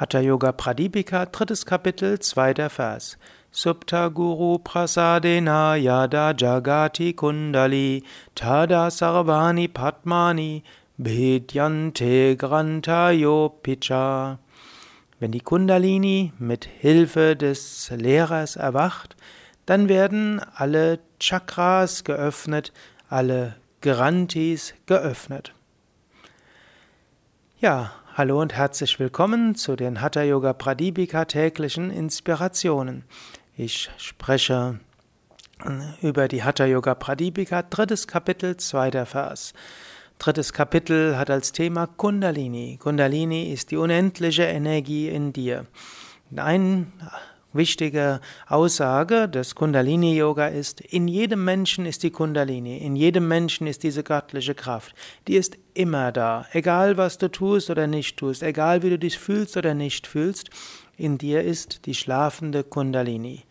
Hatha Yoga Pradipika, drittes Kapitel, zweiter Vers. Subta Guru Prasadena Yada Jagati Kundali Tada Sarvani Padmani Bhedyante Grantayo Picha. Wenn die Kundalini mit Hilfe des Lehrers erwacht, dann werden alle Chakras geöffnet, alle Grantis geöffnet. Ja, Hallo und herzlich willkommen zu den Hatha Yoga Pradipika täglichen Inspirationen. Ich spreche äh, über die Hatha Yoga Pradipika, drittes Kapitel, zweiter Vers. Drittes Kapitel hat als Thema Kundalini. Kundalini ist die unendliche Energie in dir. Ein wichtige Aussage des Kundalini-Yoga ist, in jedem Menschen ist die Kundalini, in jedem Menschen ist diese göttliche Kraft. Die ist immer da, egal was du tust oder nicht tust, egal wie du dich fühlst oder nicht fühlst, in dir ist die schlafende Kundalini.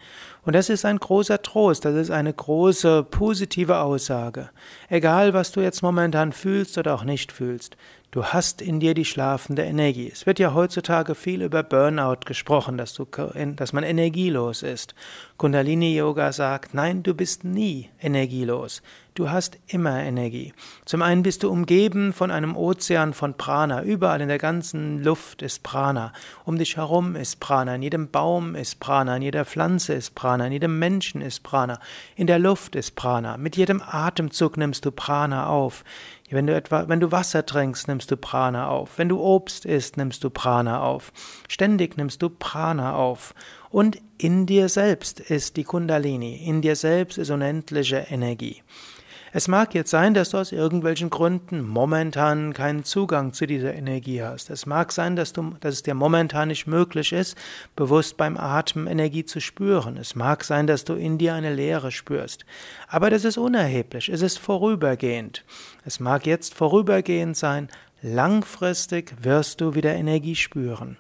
Und das ist ein großer Trost, das ist eine große positive Aussage. Egal, was du jetzt momentan fühlst oder auch nicht fühlst, du hast in dir die schlafende Energie. Es wird ja heutzutage viel über Burnout gesprochen, dass, du, dass man energielos ist. Kundalini Yoga sagt, nein, du bist nie energielos. Du hast immer Energie. Zum einen bist du umgeben von einem Ozean von Prana. Überall in der ganzen Luft ist Prana. Um dich herum ist Prana. In jedem Baum ist Prana. In jeder Pflanze ist Prana. In jedem Menschen ist Prana. In der Luft ist Prana. Mit jedem Atemzug nimmst du Prana auf. Wenn du etwa, wenn du Wasser trinkst, nimmst du Prana auf. Wenn du Obst isst, nimmst du Prana auf. Ständig nimmst du Prana auf. Und in dir selbst ist die Kundalini. In dir selbst ist unendliche Energie. Es mag jetzt sein, dass du aus irgendwelchen Gründen momentan keinen Zugang zu dieser Energie hast. Es mag sein, dass, du, dass es dir momentan nicht möglich ist, bewusst beim Atmen Energie zu spüren. Es mag sein, dass du in dir eine Leere spürst. Aber das ist unerheblich. Es ist vorübergehend. Es mag jetzt vorübergehend sein. Langfristig wirst du wieder Energie spüren.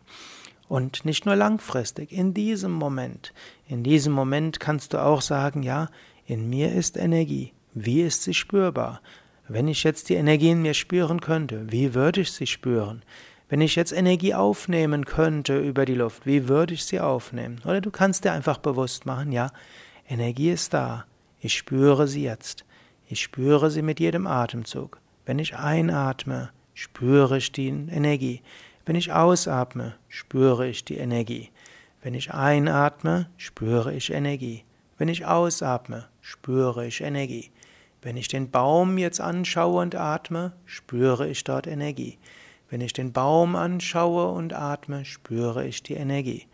Und nicht nur langfristig, in diesem Moment. In diesem Moment kannst du auch sagen, ja, in mir ist Energie. Wie ist sie spürbar? Wenn ich jetzt die Energie in mir spüren könnte, wie würde ich sie spüren? Wenn ich jetzt Energie aufnehmen könnte über die Luft, wie würde ich sie aufnehmen? Oder du kannst dir einfach bewusst machen, ja, Energie ist da. Ich spüre sie jetzt. Ich spüre sie mit jedem Atemzug. Wenn ich einatme, spüre ich die Energie. Wenn ich ausatme, spüre ich die Energie. Wenn ich einatme, spüre ich Energie. Wenn ich ausatme, spüre ich Energie. Wenn ich den Baum jetzt anschaue und atme, spüre ich dort Energie. Wenn ich den Baum anschaue und atme, spüre ich die Energie.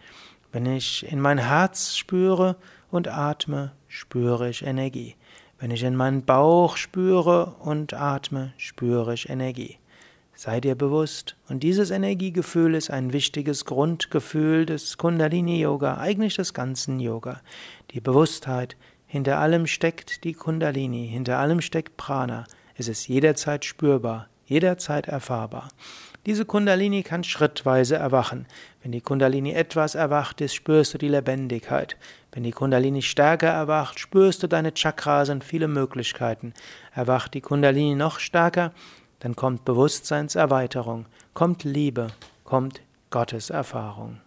Wenn ich in mein Herz spüre und atme, spüre ich Energie. Wenn ich in meinen Bauch spüre und atme, spüre ich Energie. Sei dir bewusst. Und dieses Energiegefühl ist ein wichtiges Grundgefühl des Kundalini-Yoga, eigentlich des ganzen Yoga. Die Bewusstheit, hinter allem steckt die Kundalini, hinter allem steckt Prana. Es ist jederzeit spürbar, jederzeit erfahrbar. Diese Kundalini kann schrittweise erwachen. Wenn die Kundalini etwas erwacht ist, spürst du die Lebendigkeit. Wenn die Kundalini stärker erwacht, spürst du deine Chakras und viele Möglichkeiten. Erwacht die Kundalini noch stärker, dann kommt Bewusstseinserweiterung, kommt Liebe, kommt Gotteserfahrung.